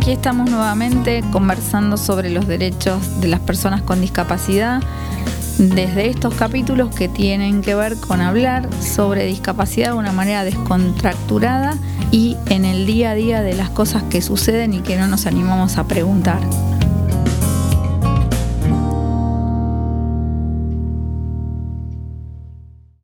Aquí estamos nuevamente conversando sobre los derechos de las personas con discapacidad desde estos capítulos que tienen que ver con hablar sobre discapacidad de una manera descontracturada y en el día a día de las cosas que suceden y que no nos animamos a preguntar.